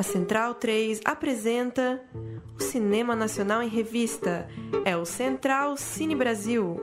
A Central 3 apresenta o Cinema Nacional em Revista. É o Central Cine Brasil.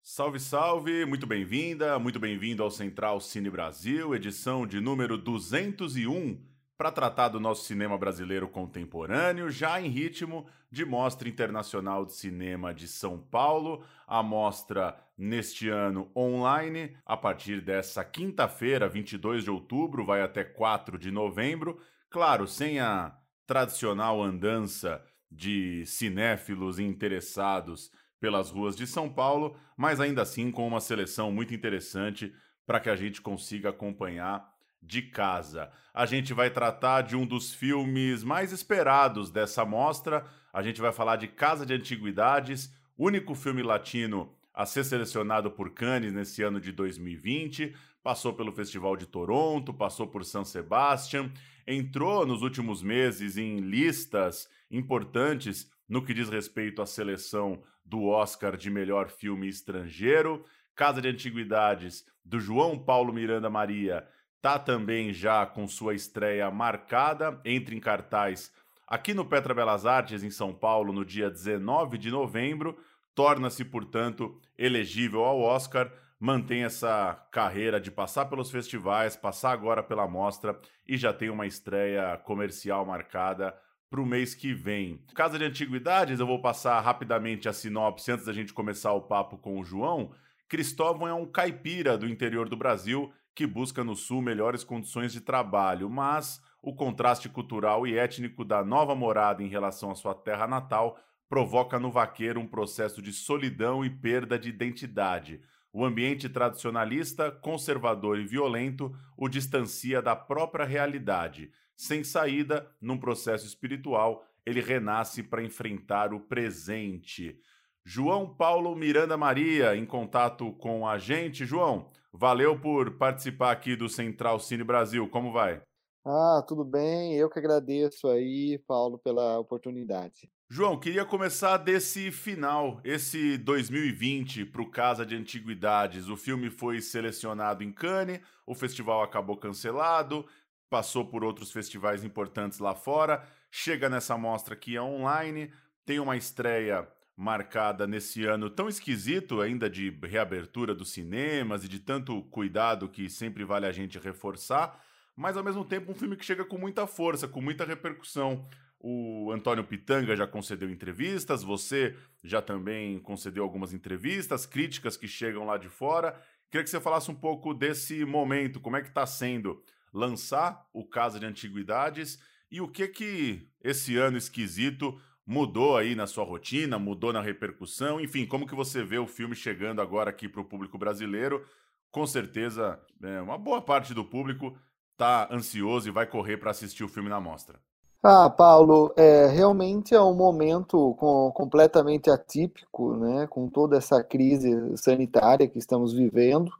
Salve, salve! Muito bem-vinda, muito bem-vindo ao Central Cine Brasil, edição de número 201 para tratar do nosso cinema brasileiro contemporâneo, já em ritmo de Mostra Internacional de Cinema de São Paulo, a mostra neste ano online, a partir dessa quinta-feira, 22 de outubro, vai até 4 de novembro. Claro, sem a tradicional andança de cinéfilos interessados pelas ruas de São Paulo, mas ainda assim com uma seleção muito interessante para que a gente consiga acompanhar de casa. A gente vai tratar de um dos filmes mais esperados dessa mostra. A gente vai falar de Casa de Antiguidades, único filme latino a ser selecionado por Cannes nesse ano de 2020. Passou pelo Festival de Toronto, passou por São Sebastião, entrou nos últimos meses em listas importantes no que diz respeito à seleção do Oscar de melhor filme estrangeiro. Casa de Antiguidades, do João Paulo Miranda Maria, tá também já com sua estreia marcada, entre em cartaz aqui no Petra Belas Artes, em São Paulo, no dia 19 de novembro. Torna-se, portanto, elegível ao Oscar, mantém essa carreira de passar pelos festivais, passar agora pela mostra e já tem uma estreia comercial marcada para o mês que vem. Casa de Antiguidades, eu vou passar rapidamente a sinopse antes da gente começar o papo com o João. Cristóvão é um caipira do interior do Brasil que busca no Sul melhores condições de trabalho, mas o contraste cultural e étnico da nova morada em relação à sua terra natal provoca no vaqueiro um processo de solidão e perda de identidade. O ambiente tradicionalista, conservador e violento o distancia da própria realidade. Sem saída, num processo espiritual, ele renasce para enfrentar o presente. João Paulo Miranda Maria, em contato com a gente. João, valeu por participar aqui do Central Cine Brasil. Como vai? Ah, tudo bem. Eu que agradeço aí, Paulo, pela oportunidade. João, queria começar desse final, esse 2020 para o Casa de Antiguidades. O filme foi selecionado em Cannes, o festival acabou cancelado, passou por outros festivais importantes lá fora, chega nessa mostra aqui online, tem uma estreia marcada nesse ano tão esquisito ainda de reabertura dos cinemas e de tanto cuidado que sempre vale a gente reforçar, mas ao mesmo tempo um filme que chega com muita força, com muita repercussão. O Antônio Pitanga já concedeu entrevistas, você já também concedeu algumas entrevistas, críticas que chegam lá de fora. Queria que você falasse um pouco desse momento, como é que está sendo lançar o Casa de Antiguidades e o que que esse ano esquisito mudou aí na sua rotina, mudou na repercussão, enfim, como que você vê o filme chegando agora aqui para o público brasileiro? Com certeza, é, uma boa parte do público está ansioso e vai correr para assistir o filme na mostra. Ah, Paulo, é, realmente é um momento com, completamente atípico, né, com toda essa crise sanitária que estamos vivendo,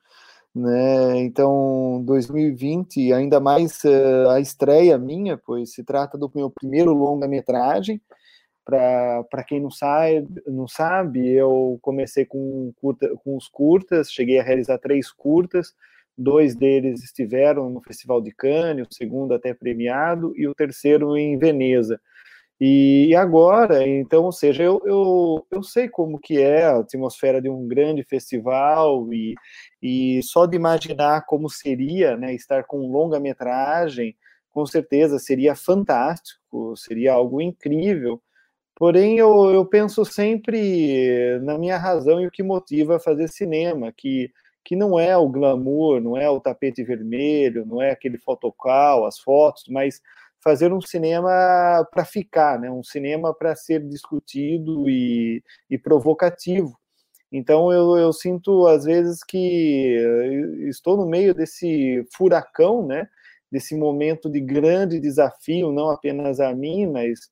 né, então 2020, ainda mais uh, a estreia minha, pois se trata do meu primeiro longa-metragem, para quem não sabe, não sabe, eu comecei com, curta, com os curtas, cheguei a realizar três curtas, dois deles estiveram no Festival de Cannes, o segundo até premiado, e o terceiro em Veneza. E agora, então, ou seja, eu, eu, eu sei como que é a atmosfera de um grande festival e, e só de imaginar como seria né, estar com longa-metragem, com certeza seria fantástico, seria algo incrível, Porém, eu, eu penso sempre na minha razão e o que motiva a fazer cinema, que, que não é o glamour, não é o tapete vermelho, não é aquele fotocal, as fotos, mas fazer um cinema para ficar, né? um cinema para ser discutido e, e provocativo. Então eu, eu, sinto às vezes que estou no meio desse furacão, né? Desse momento de grande desafio, não apenas a mim, mas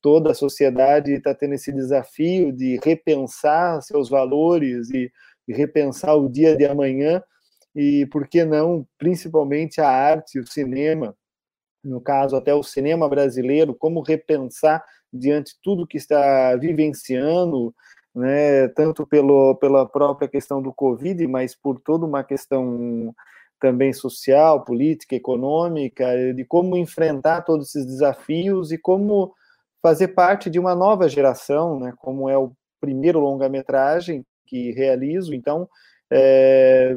toda a sociedade está tendo esse desafio de repensar seus valores e, repensar o dia de amanhã. E por que não, principalmente a arte, o cinema, no caso até o cinema brasileiro, como repensar diante de tudo que está vivenciando, né, tanto pelo, pela própria questão do Covid, mas por toda uma questão também social, política, econômica, de como enfrentar todos esses desafios e como fazer parte de uma nova geração, né, como é o primeiro longa-metragem que realizo, então é,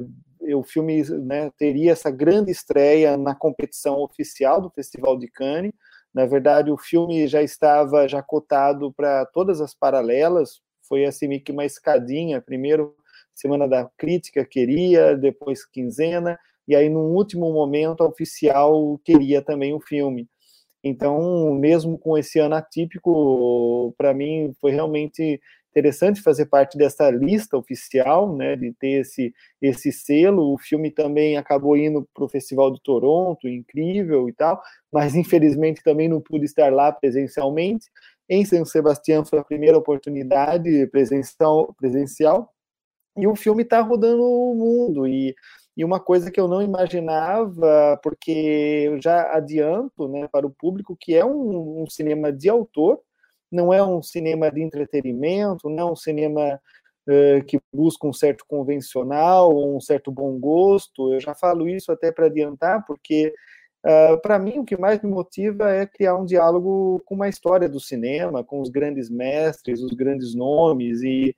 o filme né, teria essa grande estreia na competição oficial do Festival de Cannes. Na verdade, o filme já estava já cotado para todas as paralelas, foi assim meio que uma escadinha, primeiro semana da crítica queria, depois quinzena, e aí no último momento a oficial queria também o filme. Então, mesmo com esse ano atípico, para mim foi realmente interessante fazer parte dessa lista oficial, né, de ter esse, esse selo. O filme também acabou indo para o Festival de Toronto, incrível e tal, mas infelizmente também não pude estar lá presencialmente. Em São Sebastião foi a primeira oportunidade presencial, presencial e o filme está rodando o mundo. E, e uma coisa que eu não imaginava, porque eu já adianto né, para o público que é um, um cinema de autor, não é um cinema de entretenimento, não é um cinema uh, que busca um certo convencional, um certo bom gosto. Eu já falo isso até para adiantar, porque uh, para mim o que mais me motiva é criar um diálogo com uma história do cinema, com os grandes mestres, os grandes nomes, e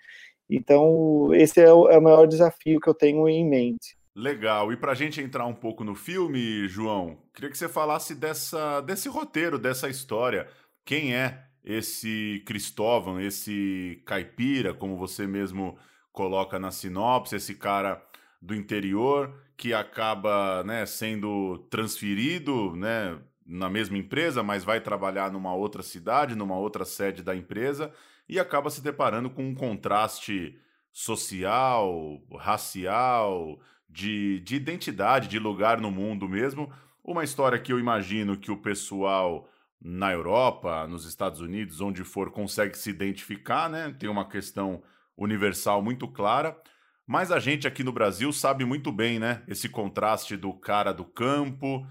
então esse é o, é o maior desafio que eu tenho em mente. Legal. E para a gente entrar um pouco no filme, João, queria que você falasse dessa, desse roteiro, dessa história. Quem é esse Cristóvão, esse caipira, como você mesmo coloca na sinopse, esse cara do interior que acaba né, sendo transferido né, na mesma empresa, mas vai trabalhar numa outra cidade, numa outra sede da empresa e acaba se deparando com um contraste social, racial, de, de identidade, de lugar no mundo mesmo. Uma história que eu imagino que o pessoal na Europa, nos Estados Unidos, onde for, consegue se identificar, né? Tem uma questão universal muito clara. Mas a gente aqui no Brasil sabe muito bem, né? Esse contraste do cara do campo,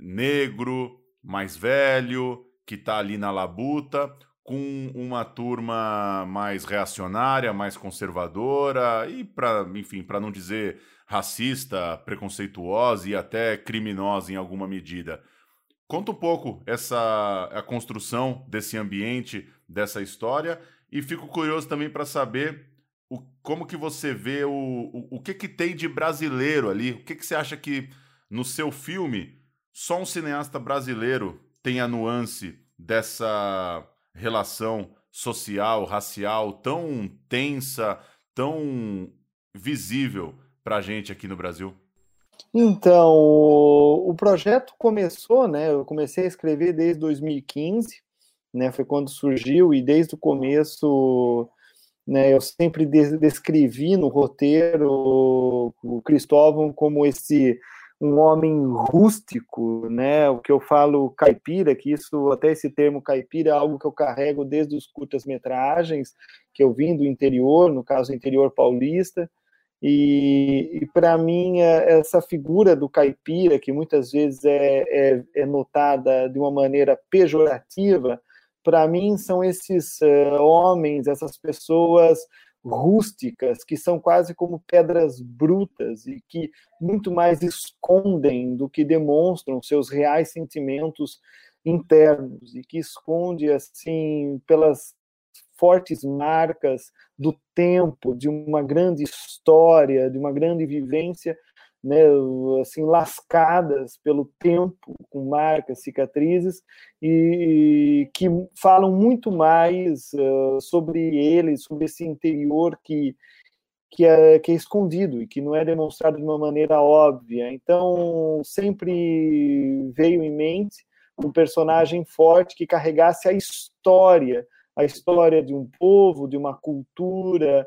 negro, mais velho, que tá ali na labuta, com uma turma mais reacionária, mais conservadora e para, enfim, para não dizer racista, preconceituosa e até criminosa em alguma medida. Conta um pouco essa a construção desse ambiente, dessa história, e fico curioso também para saber o, como que você vê o, o, o que, que tem de brasileiro ali. O que, que você acha que no seu filme só um cineasta brasileiro tem a nuance dessa relação social, racial tão tensa, tão visível para a gente aqui no Brasil? Então, o, projeto começou, né? Eu comecei a escrever desde 2015, né? Foi quando surgiu e desde o começo, né? Eu sempre descrevi no roteiro o Cristóvão como esse um homem rústico, né? O que eu falo caipira, que isso até esse termo caipira é algo que eu carrego desde os curtas-metragens que eu vim do interior, no caso interior paulista. E, e para mim, é, essa figura do caipira, que muitas vezes é, é, é notada de uma maneira pejorativa, para mim são esses uh, homens, essas pessoas rústicas, que são quase como pedras brutas e que muito mais escondem do que demonstram seus reais sentimentos internos e que esconde assim pelas fortes marcas do tempo, de uma grande história, de uma grande vivência, né, assim lascadas pelo tempo, com marcas, cicatrizes, e, que falam muito mais uh, sobre ele, sobre esse interior que que é, que é escondido e que não é demonstrado de uma maneira óbvia. Então, sempre veio em mente um personagem forte que carregasse a história a história de um povo, de uma cultura,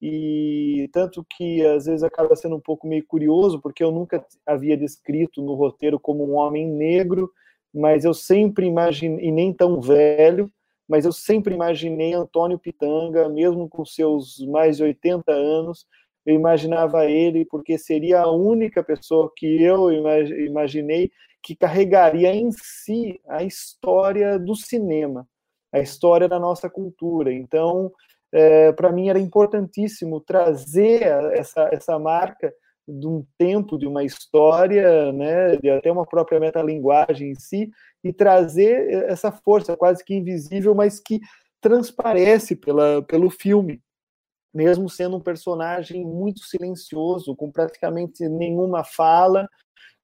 e tanto que às vezes acaba sendo um pouco meio curioso, porque eu nunca havia descrito no roteiro como um homem negro, mas eu sempre imaginei, e nem tão velho, mas eu sempre imaginei Antônio Pitanga, mesmo com seus mais de 80 anos, eu imaginava ele porque seria a única pessoa que eu imaginei que carregaria em si a história do cinema a história da nossa cultura. Então, é, para mim era importantíssimo trazer essa, essa marca de um tempo, de uma história, né, de até uma própria metalinguagem em si, e trazer essa força quase que invisível, mas que transparece pela, pelo filme, mesmo sendo um personagem muito silencioso, com praticamente nenhuma fala,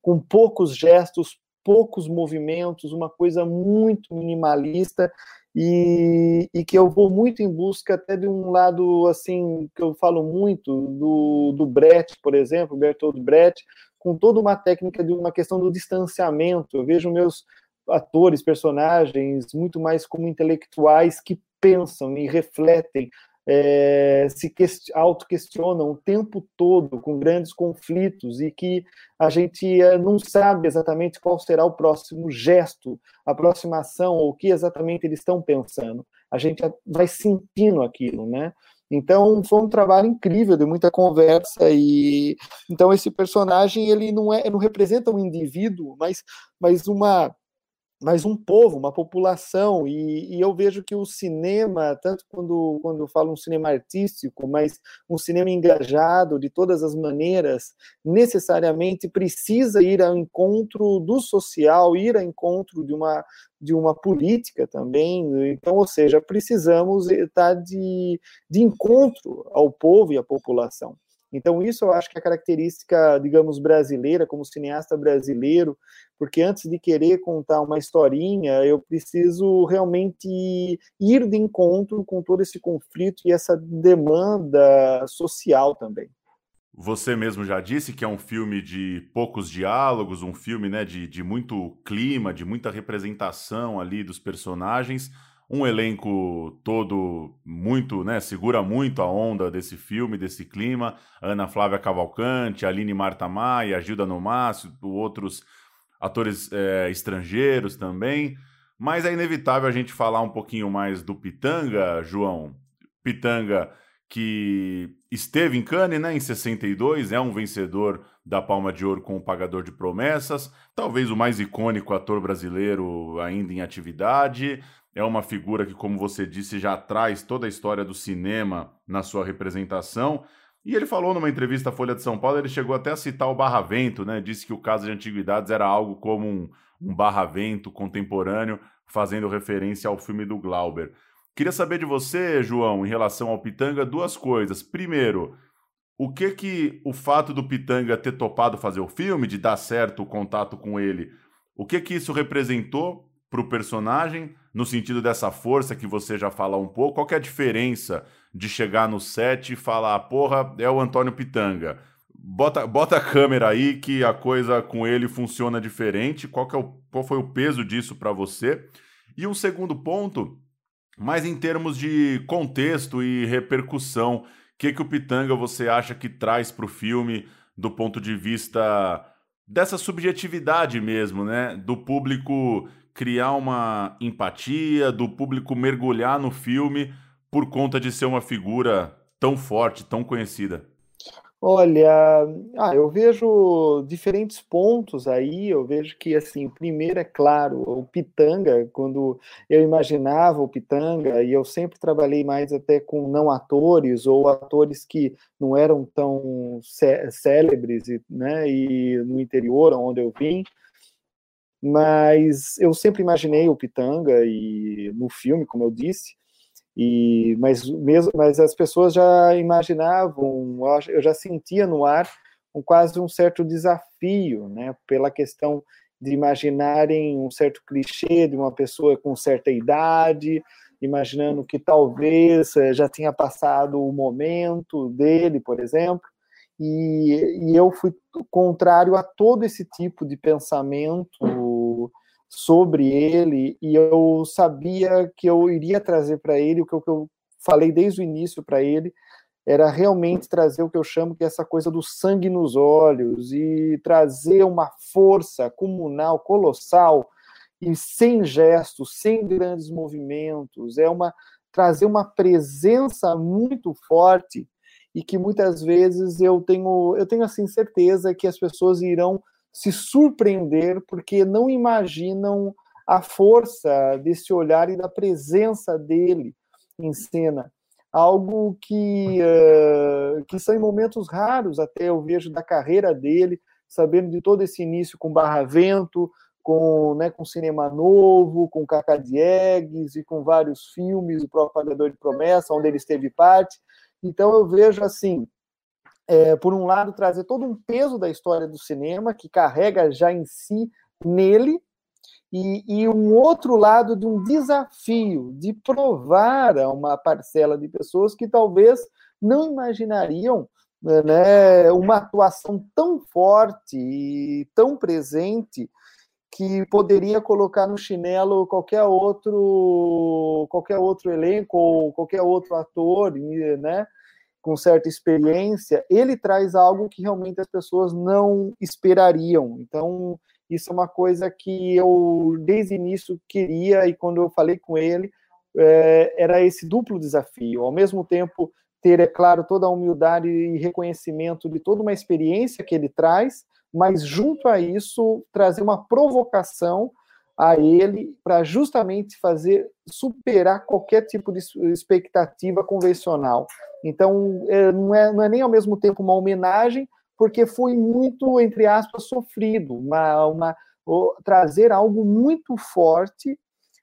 com poucos gestos, poucos movimentos, uma coisa muito minimalista e, e, que eu vou muito em busca até de um lado assim que eu falo muito do, do Brecht, por exemplo, Bertolt Brecht, com toda uma técnica de uma questão do distanciamento. Eu vejo meus atores, personagens muito mais como intelectuais que pensam e refletem é, se auto-questionam o tempo todo com grandes conflitos e que a gente é, não sabe exatamente qual será o próximo gesto, a próxima ação, ou o que exatamente eles estão pensando. A gente vai sentindo aquilo, né? Então foi um trabalho incrível, de muita conversa e então esse personagem ele não é, não representa um indivíduo, mas mas uma mas um povo, uma população, e, e, eu vejo que o cinema, tanto quando, quando eu falo um cinema artístico, mas um cinema engajado de todas as maneiras, necessariamente precisa ir ao encontro do social, ir ao encontro de uma, de uma política também. Então, ou seja, precisamos estar de, de encontro ao povo e à população. Então, isso eu acho que é a característica, digamos, brasileira, como cineasta brasileiro, porque antes de querer contar uma historinha, eu preciso realmente ir de encontro com todo esse conflito e essa demanda social também. Você mesmo já disse que é um filme de poucos diálogos, um filme né, de, de muito clima, de muita representação ali dos personagens um elenco todo muito, né, segura muito a onda desse filme, desse clima. Ana Flávia Cavalcante, Aline Marta Maia, Gilda Nomácio, outros atores é, estrangeiros também. Mas é inevitável a gente falar um pouquinho mais do Pitanga, João. Pitanga que esteve em Cannes né, em 62, é um vencedor da Palma de Ouro com o Pagador de Promessas, talvez o mais icônico ator brasileiro ainda em atividade, é uma figura que, como você disse, já traz toda a história do cinema na sua representação. E ele falou numa entrevista à Folha de São Paulo, ele chegou até a citar o Barravento, né? Disse que o caso de antiguidades era algo como um, um Barravento contemporâneo, fazendo referência ao filme do Glauber. Queria saber de você, João, em relação ao Pitanga, duas coisas. Primeiro, o que que o fato do Pitanga ter topado fazer o filme, de dar certo o contato com ele, o que que isso representou para o personagem, no sentido dessa força que você já fala um pouco? Qual é a diferença de chegar no set e falar, porra, é o Antônio Pitanga? Bota, bota a câmera aí que a coisa com ele funciona diferente. Qual, é o, qual foi o peso disso para você? E um segundo ponto, mais em termos de contexto e repercussão, o que, que o Pitanga você acha que traz para o filme do ponto de vista dessa subjetividade mesmo, né? Do público criar uma empatia, do público mergulhar no filme por conta de ser uma figura tão forte, tão conhecida? Olha, ah, eu vejo diferentes pontos aí. Eu vejo que, assim, primeiro é claro, o Pitanga, quando eu imaginava o Pitanga, e eu sempre trabalhei mais até com não atores ou atores que não eram tão cé célebres, né, e no interior, onde eu vim, mas eu sempre imaginei o Pitanga e no filme, como eu disse, e mas mesmo, mas as pessoas já imaginavam, eu já sentia no ar um quase um certo desafio, né, pela questão de imaginarem um certo clichê de uma pessoa com certa idade, imaginando que talvez eh, já tinha passado o momento dele, por exemplo, e, e eu fui contrário a todo esse tipo de pensamento sobre ele e eu sabia que eu iria trazer para ele o que eu falei desde o início para ele era realmente trazer o que eu chamo que é essa coisa do sangue nos olhos e trazer uma força comunal colossal e sem gestos, sem grandes movimentos, é uma trazer uma presença muito forte e que muitas vezes eu tenho eu tenho assim certeza que as pessoas irão se surpreender porque não imaginam a força desse olhar e da presença dele em cena. algo que, uh, que são em momentos raros até eu vejo da carreira dele, sabendo de todo esse início com Barra Vento, com, né, com cinema novo, com Cacá Diegues e com vários filmes, o próprio Pagador de Promessa, onde ele esteve parte. Então eu vejo assim, é, por um lado, trazer todo um peso da história do cinema, que carrega já em si nele, e, e, um outro lado de um desafio de provar a uma parcela de pessoas que talvez não imaginariam né, uma atuação tão forte e tão presente que poderia colocar no chinelo qualquer outro qualquer outro elenco ou qualquer outro ator, né, com certa experiência, ele traz algo que realmente as pessoas não esperariam. Então, isso é uma coisa que eu desde o início queria e quando eu falei com ele, é, era esse duplo desafio. Ao mesmo tempo ter, é claro, toda a humildade e reconhecimento de toda uma experiência que ele traz, mas junto a isso trazer uma provocação a ele para justamente fazer superar qualquer tipo de expectativa convencional. Então, é, não é, não é nem ao mesmo tempo uma homenagem, porque foi muito, entre aspas, sofrido, uma, uma, trazer algo muito forte,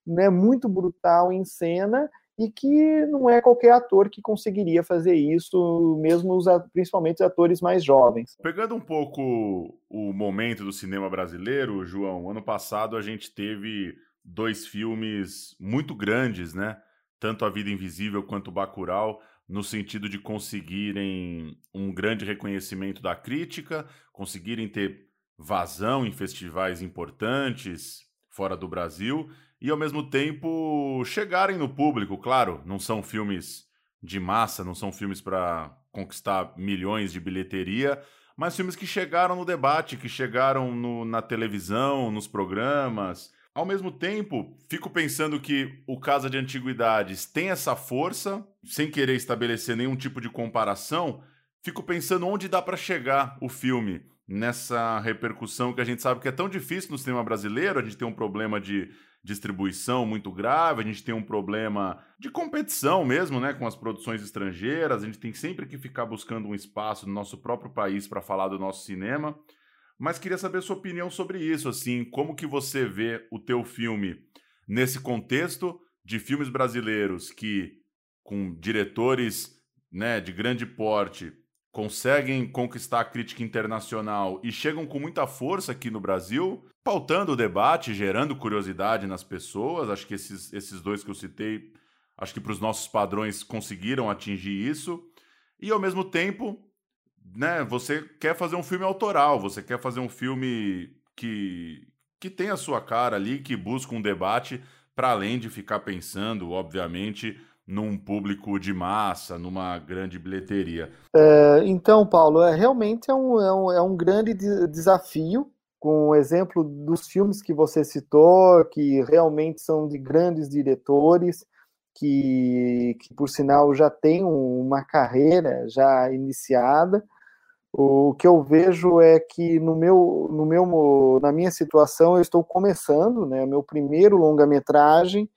né, muito brutal em cena, e que não é qualquer ator que conseguiria fazer isso, mesmo os, principalmente os atores mais jovens. Pegando um pouco o momento do cinema brasileiro, João, ano passado a gente teve dois filmes muito grandes, né? Tanto A Vida Invisível quanto Bacurau, no sentido de conseguirem um grande reconhecimento da crítica, conseguirem ter vazão em festivais importantes fora do Brasil e ao mesmo tempo chegarem no público. Claro, não são filmes de massa, não são filmes para conquistar milhões de bilheteria, mas filmes que chegaram no debate, que chegaram no, na televisão, nos programas. Ao mesmo tempo, fico pensando que o Casa de Antiguidades tem essa força, sem querer estabelecer nenhum tipo de comparação, fico pensando onde dá para chegar o filme nessa repercussão que a gente sabe que é tão difícil no cinema brasileiro, a gente tem um problema de distribuição muito grave, a gente tem um problema de competição mesmo, né, com as produções estrangeiras, a gente tem sempre que ficar buscando um espaço no nosso próprio país para falar do nosso cinema. Mas queria saber sua opinião sobre isso, assim, como que você vê o teu filme nesse contexto de filmes brasileiros que com diretores, né, de grande porte conseguem conquistar a crítica internacional e chegam com muita força aqui no Brasil, pautando o debate, gerando curiosidade nas pessoas. Acho que esses, esses dois que eu citei, acho que para os nossos padrões conseguiram atingir isso. E ao mesmo tempo, né, você quer fazer um filme autoral, você quer fazer um filme que, que tem a sua cara ali, que busca um debate, para além de ficar pensando, obviamente, num público de massa, numa grande bilheteria. É, então, Paulo, é, realmente é um, é um, é um grande de desafio, com o exemplo dos filmes que você citou, que realmente são de grandes diretores, que, que por sinal já têm uma carreira já iniciada. O que eu vejo é que no meu, no meu, na minha situação eu estou começando, né, meu primeiro longa-metragem,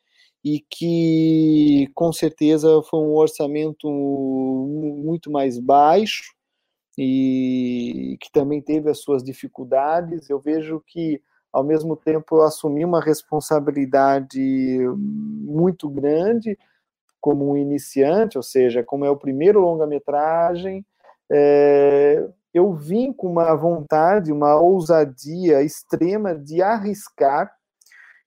e que com certeza foi um orçamento muito mais baixo e que também teve as suas dificuldades. Eu vejo que, ao mesmo tempo, eu assumi uma responsabilidade muito grande como um iniciante, ou seja, como é o primeiro longa-metragem, é, eu vim com uma vontade, uma ousadia extrema de arriscar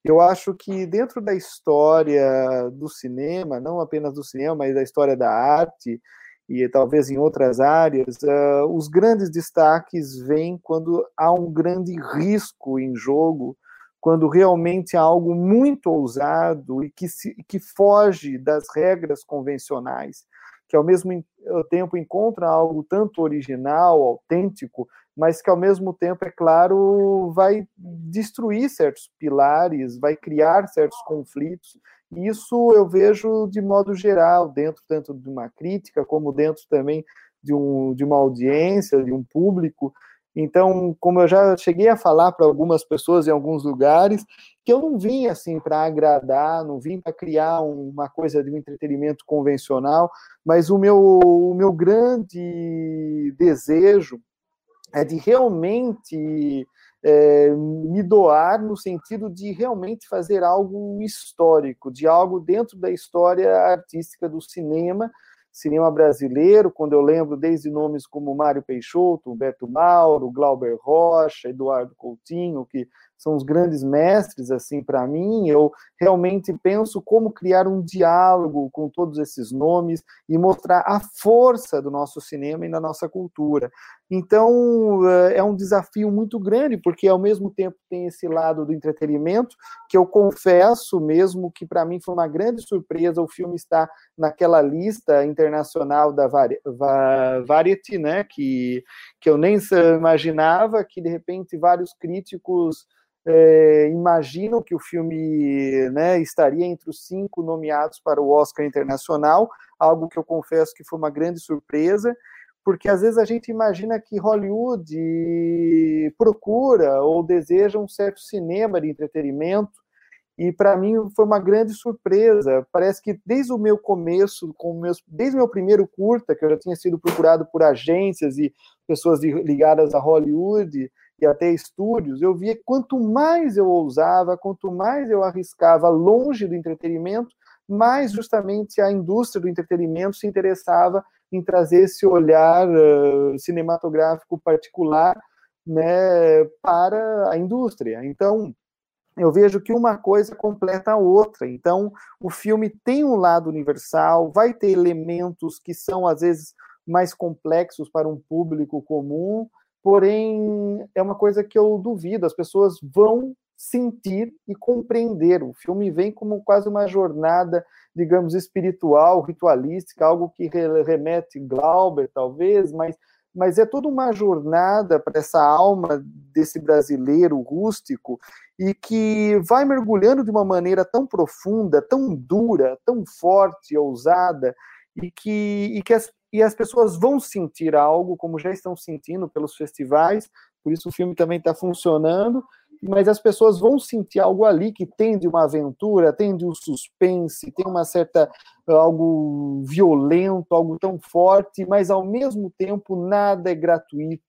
eu acho que dentro da história do cinema, não apenas do cinema, mas da história da arte e talvez em outras áreas, uh, os grandes destaques vêm quando há um grande risco em jogo, quando realmente há algo muito ousado e que, se, que foge das regras convencionais, que ao mesmo tempo encontra algo tanto original, autêntico, mas que ao mesmo tempo, é claro, vai destruir certos pilares, vai criar certos conflitos. E isso eu vejo de modo geral, dentro tanto de uma crítica, como dentro também de, um, de uma audiência, de um público. Então, como eu já cheguei a falar para algumas pessoas em alguns lugares, que eu não vim assim para agradar, não vim para criar uma coisa de um entretenimento convencional, mas o meu, o meu grande desejo é de realmente é, me doar no sentido de realmente fazer algo histórico, de algo dentro da história artística do cinema, cinema brasileiro, quando eu lembro desde nomes como Mário Peixoto, Humberto Mauro, Glauber Rocha, Eduardo Coutinho, que são os grandes mestres assim para mim. Eu realmente penso como criar um diálogo com todos esses nomes e mostrar a força do nosso cinema e da nossa cultura. Então eh, é um desafio muito grande porque ao mesmo tempo tem esse lado do entretenimento que eu confesso mesmo que para mim foi uma grande surpresa o filme estar naquela lista internacional da Variety, né? Que que eu nem imaginava que de repente vários críticos é, imaginam que o filme né, estaria entre os cinco nomeados para o Oscar Internacional, algo que eu confesso que foi uma grande surpresa, porque às vezes a gente imagina que Hollywood procura ou deseja um certo cinema de entretenimento, e para mim foi uma grande surpresa. Parece que desde o meu começo, com meus, desde o meu primeiro curta, que eu já tinha sido procurado por agências e pessoas ligadas a Hollywood, e até estúdios, eu via que quanto mais eu ousava, quanto mais eu arriscava longe do entretenimento, mais justamente a indústria do entretenimento se interessava em trazer esse olhar uh, cinematográfico particular né, para a indústria. Então, eu vejo que uma coisa completa a outra. Então, o filme tem um lado universal, vai ter elementos que são, às vezes, mais complexos para um público comum, porém é uma coisa que eu duvido, as pessoas vão sentir e compreender. O filme vem como quase uma jornada, digamos, espiritual, ritualística, algo que remete Glauber, talvez, mas, mas é toda uma jornada para essa alma desse brasileiro rústico e que vai mergulhando de uma maneira tão profunda, tão dura, tão forte, ousada, e que, e que as, e as pessoas vão sentir algo, como já estão sentindo pelos festivais, por isso o filme também está funcionando, mas as pessoas vão sentir algo ali que tem de uma aventura, tem de um suspense, tem uma certa algo violento, algo tão forte, mas ao mesmo tempo nada é gratuito.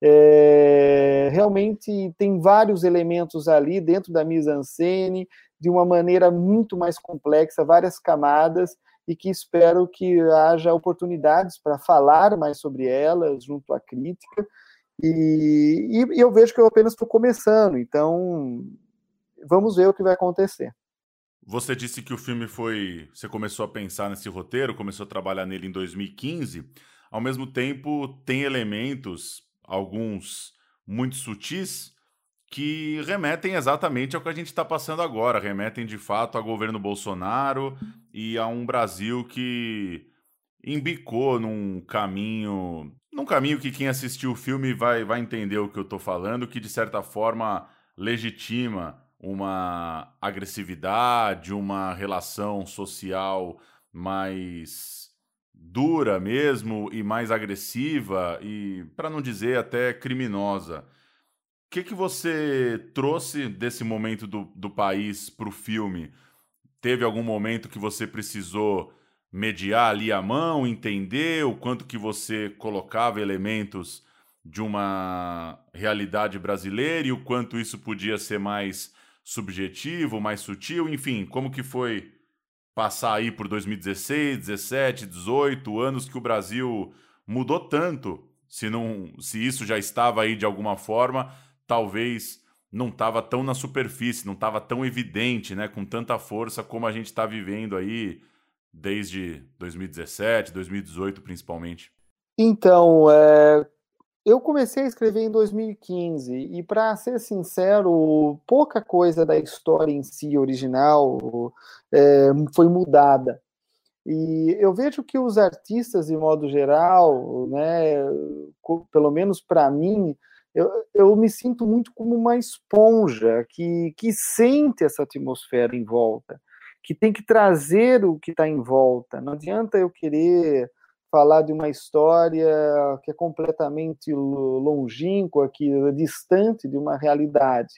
É, realmente tem vários elementos ali dentro da mise-en-scène, de uma maneira muito mais complexa, várias camadas, e que espero que haja oportunidades para falar mais sobre elas junto à crítica. E, e, eu vejo que eu apenas estou começando, então vamos ver o que vai acontecer. Você disse que o filme foi. Você começou a pensar nesse roteiro, começou a trabalhar nele em 2015. Ao mesmo tempo, tem elementos, alguns muito sutis, que remetem exatamente ao que a gente está passando agora, remetem de fato ao governo Bolsonaro e a um Brasil que embicou num caminho, num caminho que quem assistiu o filme vai, vai entender o que eu estou falando, que de certa forma legitima uma agressividade, uma relação social mais dura mesmo e mais agressiva e, para não dizer até criminosa que, que você trouxe desse momento do, do país para o filme? Teve algum momento que você precisou mediar ali a mão, entender o quanto que você colocava elementos de uma realidade brasileira e o quanto isso podia ser mais subjetivo, mais sutil, enfim, como que foi passar aí por 2016, 17, 18 anos que o Brasil mudou tanto, se não, se isso já estava aí de alguma forma, talvez não estava tão na superfície, não estava tão evidente, né, com tanta força como a gente está vivendo aí desde 2017, 2018 principalmente. Então, é, eu comecei a escrever em 2015 e, para ser sincero, pouca coisa da história em si original é, foi mudada. E eu vejo que os artistas, de modo geral, né, pelo menos para mim, eu, eu me sinto muito como uma esponja que, que sente essa atmosfera em volta, que tem que trazer o que está em volta. Não adianta eu querer falar de uma história que é completamente longínqua, que é distante de uma realidade.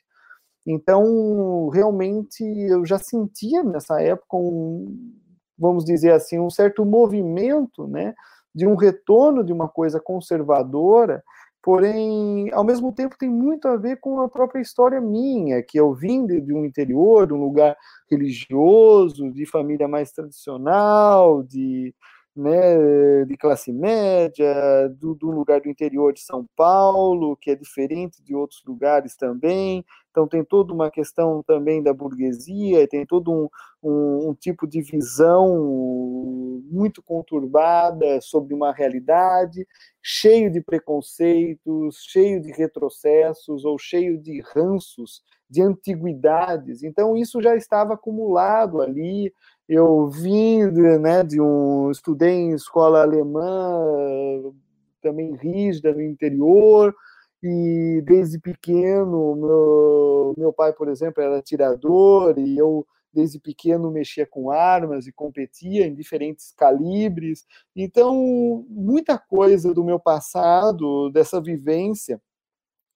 Então, realmente, eu já sentia nessa época um, vamos dizer assim, um certo movimento, né, de um retorno de uma coisa conservadora, porém, ao mesmo tempo, tem muito a ver com a própria história minha, que eu vim de, de um interior, de um lugar religioso, de família mais tradicional, de né, de classe média, do, do, lugar do interior de São Paulo, que é diferente de outros lugares também. Então, tem toda uma questão também da burguesia, tem todo um, um, um tipo de visão muito conturbada sobre uma realidade, cheio de preconceitos, cheio de retrocessos ou cheio de ranços, de antiguidades. Então, isso já estava acumulado ali eu vim né, de um estudei em escola alemã também rígida no interior e desde pequeno meu, meu pai por exemplo era atirador e eu desde pequeno mexia com armas e competia em diferentes calibres então muita coisa do meu passado dessa vivência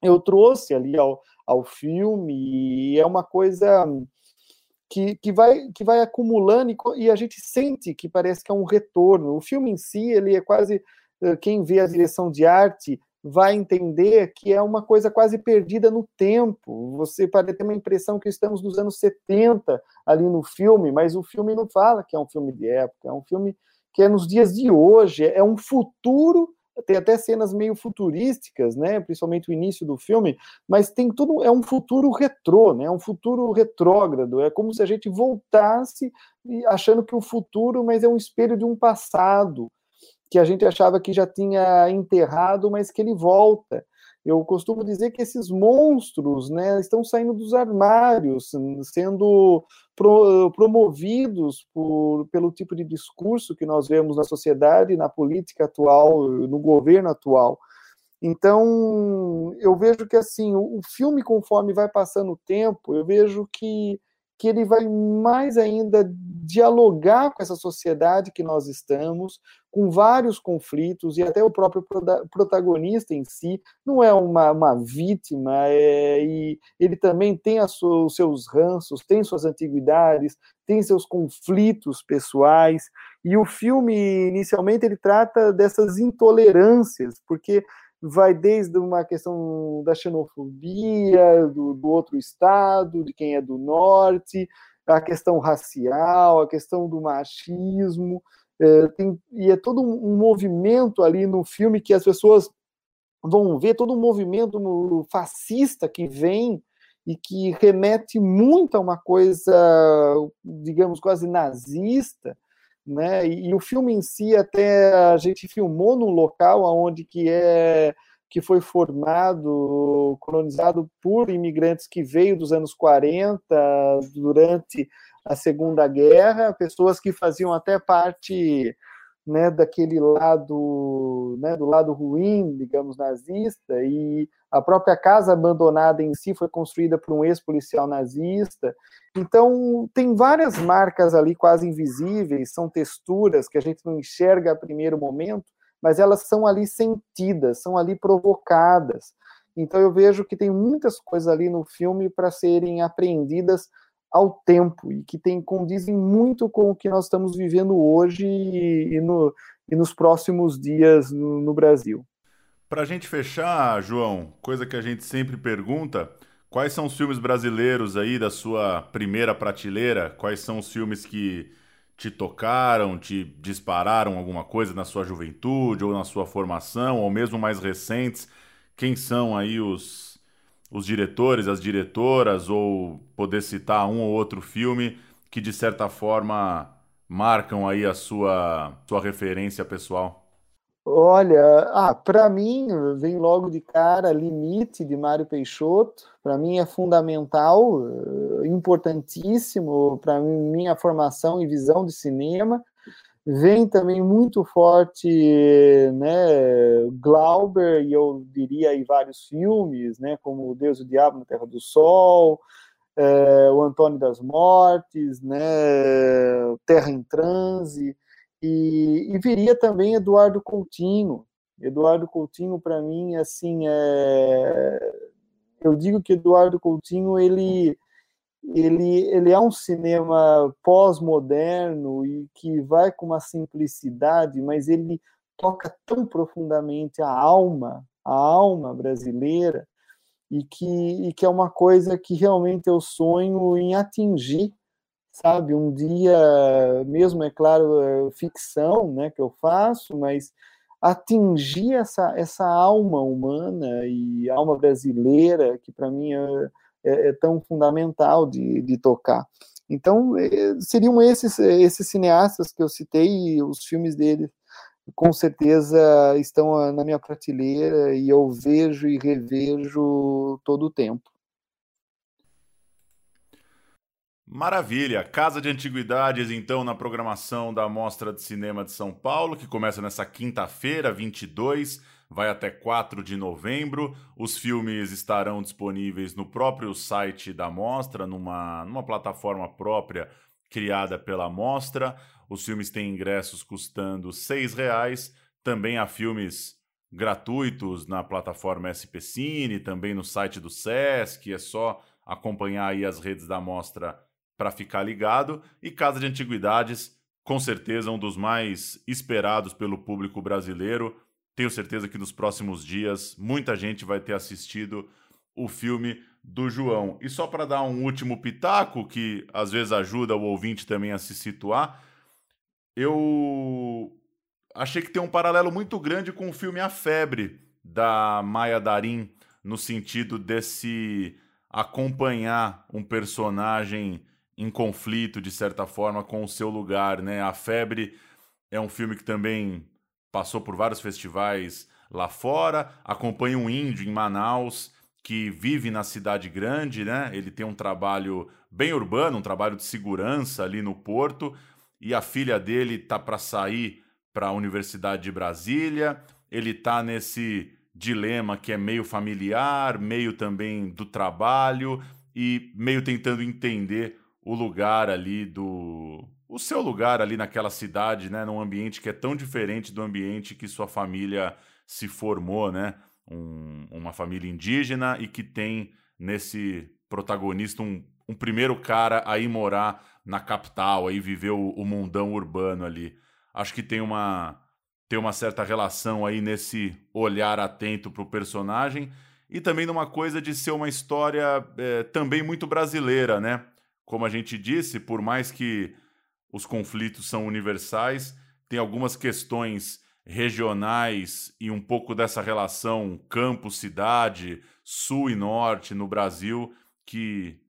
eu trouxe ali ao, ao filme e é uma coisa que, que, vai, que vai acumulando e, e, a gente sente que parece que é um retorno. O filme em si, ele é quase. Eh, quem vê a direção de arte vai entender que é uma coisa quase perdida no tempo. Você pode ter uma impressão que estamos nos anos 70 ali no filme, mas o filme não fala que é um filme de época, é um filme que é nos dias de hoje, é um futuro tem até cenas meio futurísticas, né? Principalmente o início do filme, mas tem tudo é um futuro retrô, né? É um futuro retrógrado. É como se a gente voltasse achando que o futuro, mas é um espelho de um passado que a gente achava que já tinha enterrado, mas que ele volta. Eu costumo dizer que esses monstros né, estão saindo dos armários, sendo pro, promovidos por, pelo tipo de discurso que nós vemos na sociedade, na política atual, no governo atual. Então, eu vejo que assim, o filme, conforme vai passando o tempo, eu vejo que que ele vai mais ainda dialogar com essa sociedade que nós estamos, com vários conflitos, e até o próprio protagonista em si não é uma, uma vítima, é, e ele também tem os seus ranços, tem suas antiguidades, tem seus conflitos pessoais, e o filme, inicialmente, ele trata dessas intolerâncias, porque vai desde uma questão da xenofobia, do, do, outro estado, de quem é do norte, a questão racial, a questão do machismo, é, tem, e é todo um, movimento ali no filme que as pessoas vão ver, todo um movimento fascista que vem e que remete muito a uma coisa, digamos, quase nazista, né? E, e, o filme em si até a gente filmou num local onde que é que foi formado, colonizado por imigrantes que veio dos anos 40 durante a Segunda Guerra, pessoas que faziam até parte né, daquele lado, né, do lado ruim, digamos, nazista, e a própria casa abandonada em si foi construída por um ex-policial nazista. Então, tem várias marcas ali quase invisíveis, são texturas que a gente não enxerga a primeiro momento, mas elas são ali sentidas, são ali provocadas. Então, eu vejo que tem muitas coisas ali no filme para serem apreendidas ao tempo e que tem, condizem muito com o que nós estamos vivendo hoje e, no, e nos próximos dias no, no Brasil. Para a gente fechar, João, coisa que a gente sempre pergunta, quais são os filmes brasileiros aí da sua primeira prateleira? Quais são os filmes que te tocaram, te dispararam alguma coisa na sua juventude ou na sua formação, ou mesmo mais recentes? Quem são aí os os diretores, as diretoras, ou poder citar um ou outro filme que de certa forma marcam aí a sua, sua referência pessoal? Olha, ah, para mim vem logo de cara Limite de Mário Peixoto. Para mim é fundamental, eh, importantíssimo para minha formação e visão de cinema vem também muito forte, né, Glauber, e eu diria aí vários filmes, né, como Deus e o Diabo na Terra do Sol, é, o Antônio das Mortes, né, Terra em Transe, E, e viria também Eduardo Coutinho. Eduardo Coutinho, para mim, assim, é... eu digo que Eduardo Coutinho, ele, ele, ele é um cinema pós-moderno e que vai com uma simplicidade, mas ele toca tão profundamente a alma, a alma brasileira, e que, e que é uma coisa que realmente eu sonho em atingir, sabe? Um dia, mesmo é claro, é ficção, né, que eu faço, mas atingir essa, essa alma humana e alma brasileira, que para mim é, é, é, tão fundamental de, de tocar. Então, é, seriam esses, esses cineastas que eu citei, os filmes dele com certeza estão na minha prateleira e eu vejo e revejo todo o tempo. Maravilha! Casa de Antiguidades, então, na programação da Mostra de Cinema de São Paulo, que começa nessa quinta-feira, 22, vai até 4 de novembro. Os filmes estarão disponíveis no próprio site da Mostra, numa, numa plataforma própria criada pela Mostra. Os filmes têm ingressos custando R$ reais. Também há filmes gratuitos na plataforma SP Cine, também no site do Sesc. É só acompanhar aí as redes da mostra para ficar ligado. E Casa de Antiguidades, com certeza um dos mais esperados pelo público brasileiro. Tenho certeza que nos próximos dias muita gente vai ter assistido o filme do João. E só para dar um último pitaco, que às vezes ajuda o ouvinte também a se situar, eu achei que tem um paralelo muito grande com o filme A Febre, da Maia Darim, no sentido desse acompanhar um personagem em conflito, de certa forma, com o seu lugar. Né? A Febre é um filme que também passou por vários festivais lá fora, acompanha um índio em Manaus que vive na cidade grande, né? Ele tem um trabalho bem urbano, um trabalho de segurança ali no porto, e a filha dele tá para sair para a Universidade de Brasília. Ele tá nesse dilema que é meio familiar, meio também do trabalho e meio tentando entender o lugar ali do o seu lugar ali naquela cidade, né, num ambiente que é tão diferente do ambiente que sua família se formou, né? Um, uma família indígena e que tem nesse protagonista um, um primeiro cara a ir morar na capital, aí viver o, o mundão urbano ali. Acho que tem uma tem uma certa relação aí nesse olhar atento para o personagem e também numa coisa de ser uma história é, também muito brasileira, né? Como a gente disse, por mais que os conflitos são universais, tem algumas questões regionais e um pouco dessa relação campo-cidade, sul e norte no Brasil que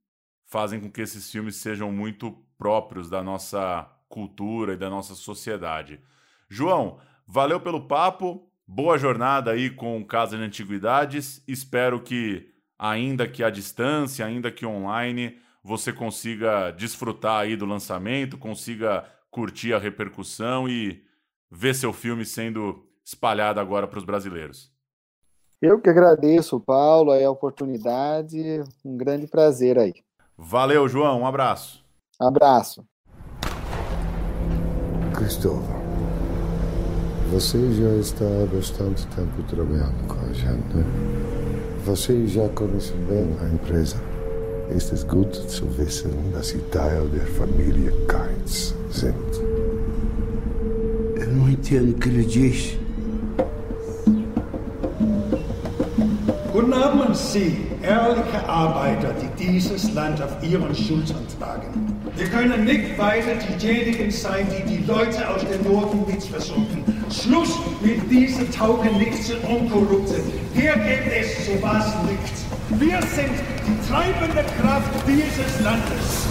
fazem com que esses filmes sejam muito próprios da nossa cultura e da nossa sociedade. João, valeu pelo papo, boa jornada aí com Casa de Antiguidades. Espero que, ainda que à distância, ainda que online, você consiga desfrutar aí do lançamento, consiga curtir a repercussão e ver seu filme sendo espalhado agora para os brasileiros. Eu que agradeço, Paulo, a oportunidade, um grande prazer aí. Valeu, João, um abraço. Abraço. Cristóvão, você já está há bastante tempo trabalhando com a gente, né? Você já conhece bem a empresa. Ist gut zu wissen, dass Sie Teil der Familie Kainz sind. Guten Abend, Sie, ehrliche Arbeiter, die dieses Land auf Ihren Schultern tragen. Wir können nicht weiter diejenigen sein, die die Leute aus dem Norden mit versuchen. Schluss mit diesen Taugenichtsen und Korrupten. Hier gibt es sowas nicht. Wir sind die treibende Kraft dieses Landes.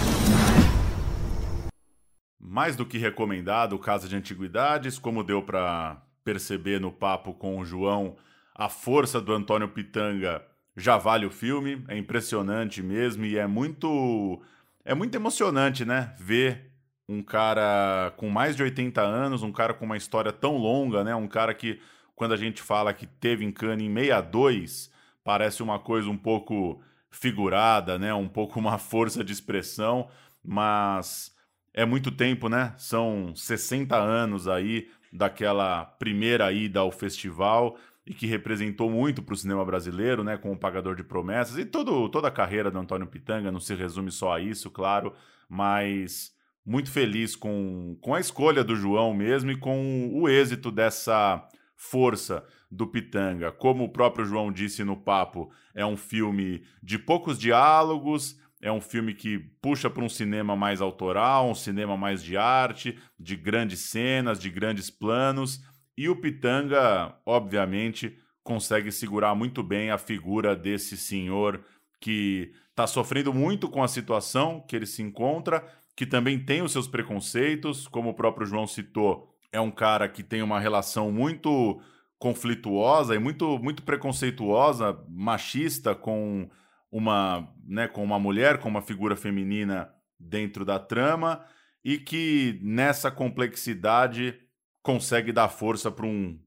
Mais do que recomendado, Casa de Antiguidades, como deu para perceber no papo com o João, a força do Antônio Pitanga já vale o filme, é impressionante mesmo e é muito é muito emocionante, né? Ver um cara com mais de 80 anos, um cara com uma história tão longa, né? Um cara que quando a gente fala que teve em Cannes em 62, parece uma coisa um pouco figurada, né? Um pouco uma força de expressão, mas é muito tempo, né? São 60 anos aí daquela primeira ida ao festival e que representou muito para o cinema brasileiro, né, com o Pagador de Promessas e todo, toda a carreira do Antônio Pitanga, não se resume só a isso, claro, mas muito feliz com, com a escolha do João mesmo e com o êxito dessa força do Pitanga. Como o próprio João disse no papo, é um filme de poucos diálogos, é um filme que puxa para um cinema mais autoral, um cinema mais de arte, de grandes cenas, de grandes planos e o Pitanga, obviamente, consegue segurar muito bem a figura desse senhor que está sofrendo muito com a situação que ele se encontra, que também tem os seus preconceitos, como o próprio João citou, é um cara que tem uma relação muito conflituosa e muito, muito preconceituosa, machista com uma, né, com uma mulher, com uma figura feminina dentro da trama. E que nessa complexidade consegue dar força para um,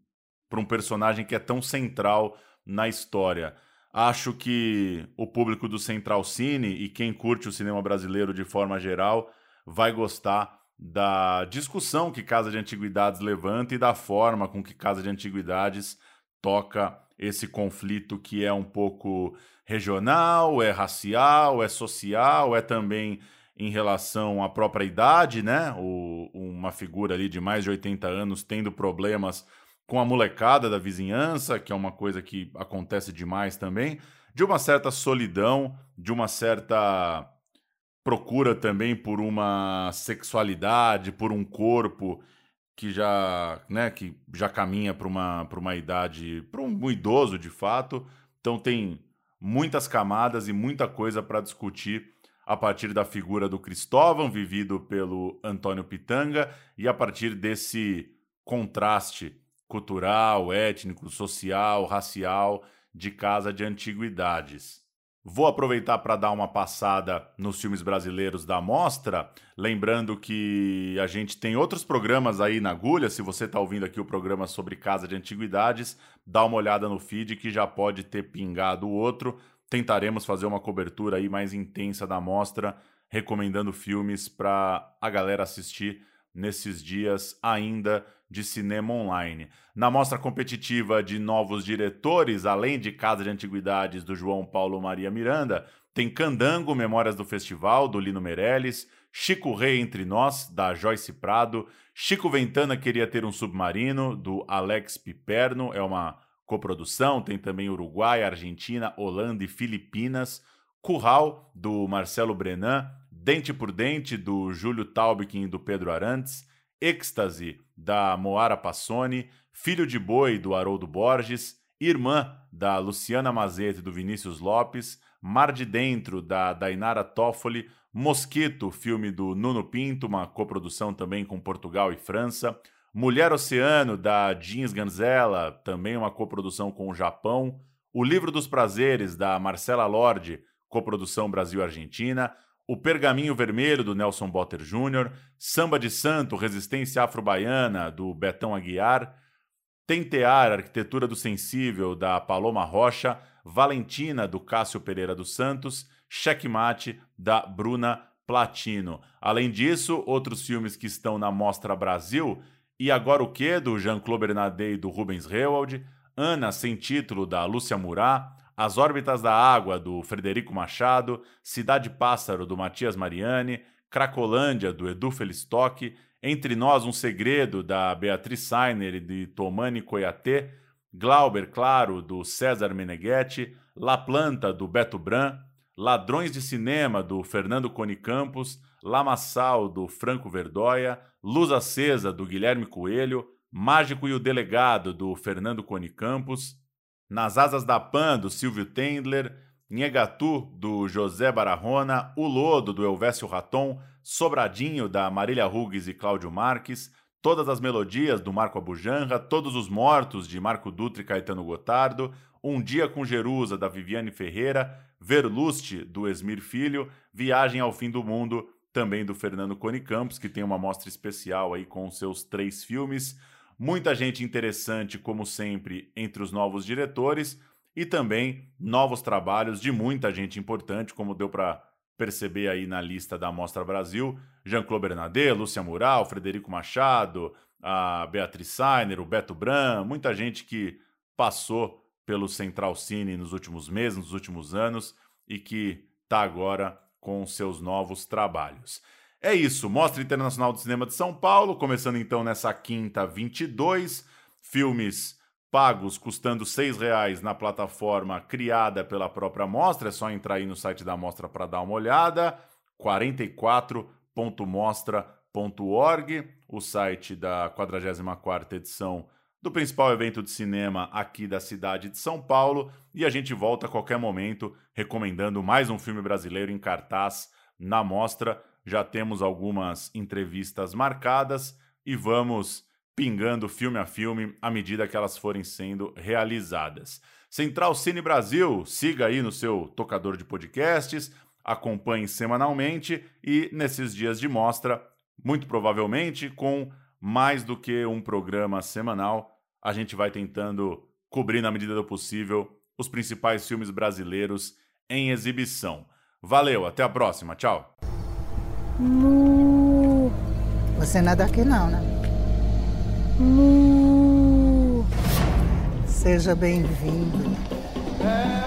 um personagem que é tão central na história. Acho que o público do Central Cine e quem curte o cinema brasileiro de forma geral vai gostar da discussão que Casa de Antiguidades levanta e da forma com que Casa de Antiguidades toca esse conflito que é um pouco regional, é racial, é social, é também em relação à própria idade, né? O, uma figura ali de mais de 80 anos tendo problemas com a molecada da vizinhança, que é uma coisa que acontece demais também, de uma certa solidão, de uma certa procura também por uma sexualidade, por um corpo que já, né, que já caminha para uma, para uma idade, para um idoso de fato. Então tem muitas camadas e muita coisa para discutir a partir da figura do Cristóvão, vivido pelo Antônio Pitanga, e a partir desse contraste cultural, étnico, social, racial de Casa de Antiguidades. Vou aproveitar para dar uma passada nos filmes brasileiros da mostra, lembrando que a gente tem outros programas aí na agulha. Se você está ouvindo aqui o programa sobre Casa de Antiguidades, dá uma olhada no feed que já pode ter pingado outro tentaremos fazer uma cobertura aí mais intensa da mostra, recomendando filmes para a galera assistir nesses dias ainda de cinema online. Na mostra competitiva de novos diretores, além de Casa de Antiguidades do João Paulo Maria Miranda, tem Candango, Memórias do Festival, do Lino Meirelles, Chico Rei Entre Nós, da Joyce Prado, Chico Ventana Queria Ter um Submarino, do Alex Piperno, é uma coprodução, tem também Uruguai, Argentina, Holanda e Filipinas, Curral, do Marcelo Brenan, Dente por Dente, do Júlio Taubkin e do Pedro Arantes, Êxtase, da Moara Passoni, Filho de Boi, do Haroldo Borges, Irmã, da Luciana Mazete e do Vinícius Lopes, Mar de Dentro, da Dainara Toffoli, Mosquito, filme do Nuno Pinto, uma coprodução também com Portugal e França, Mulher Oceano, da Jeans Ganzella, também uma coprodução com o Japão. O Livro dos Prazeres, da Marcela Lorde, coprodução Brasil-Argentina. O Pergaminho Vermelho, do Nelson Botter Jr. Samba de Santo, Resistência Afro-Baiana, do Betão Aguiar. Tentear, Arquitetura do Sensível, da Paloma Rocha. Valentina, do Cássio Pereira dos Santos. Checkmate, da Bruna Platino. Além disso, outros filmes que estão na Mostra Brasil e Agora o Que, do Jean-Claude Bernardet e do Rubens Rewald, Ana, sem título, da Lúcia Murat, As Órbitas da Água, do Frederico Machado, Cidade Pássaro, do Matias Mariani, Cracolândia, do Edu Felistock, Entre Nós um Segredo, da Beatriz Sainer e de Tomani Coiatê, Glauber, claro, do César Meneghetti, La Planta, do Beto Bran, Ladrões de Cinema, do Fernando Cone Campos, Lamaçal, do Franco Verdoia, Luz Acesa, do Guilherme Coelho, Mágico e o Delegado, do Fernando Cone Campos, Nas Asas da Pan, do Silvio Tendler, Nhegatu, do José Barahona, O Lodo, do Elvésio Raton, Sobradinho, da Marília Rugues e Cláudio Marques, Todas as Melodias, do Marco Abujanra, Todos os Mortos, de Marco Dutra e Caetano Gotardo, Um Dia com Jerusa, da Viviane Ferreira, Verluste, do Esmir Filho, Viagem ao Fim do Mundo, também do Fernando Cone Campos, que tem uma mostra especial aí com seus três filmes. Muita gente interessante, como sempre, entre os novos diretores e também novos trabalhos de muita gente importante, como deu para perceber aí na lista da Mostra Brasil, Jean-Claude Bernadette, Lúcia Mural, Frederico Machado, a Beatriz Sainer, o Beto Bran, muita gente que passou pelo Central Cine nos últimos meses, nos últimos anos e que está agora com seus novos trabalhos. É isso, Mostra Internacional de Cinema de São Paulo, começando então nessa quinta 22, filmes pagos custando R$ reais na plataforma criada pela própria mostra, é só entrar aí no site da mostra para dar uma olhada, 44.mostra.org, o site da 44ª edição do principal evento de cinema aqui da cidade de São Paulo, e a gente volta a qualquer momento recomendando mais um filme brasileiro em cartaz na mostra já temos algumas entrevistas marcadas e vamos pingando filme a filme à medida que elas forem sendo realizadas. Central Cine Brasil, siga aí no seu tocador de podcasts, acompanhe semanalmente e nesses dias de mostra, muito provavelmente com mais do que um programa semanal, a gente vai tentando cobrir na medida do possível os principais filmes brasileiros em exibição. Valeu, até a próxima, tchau. Mu. Você não é daqui não, né? Mu. Seja bem-vindo. É.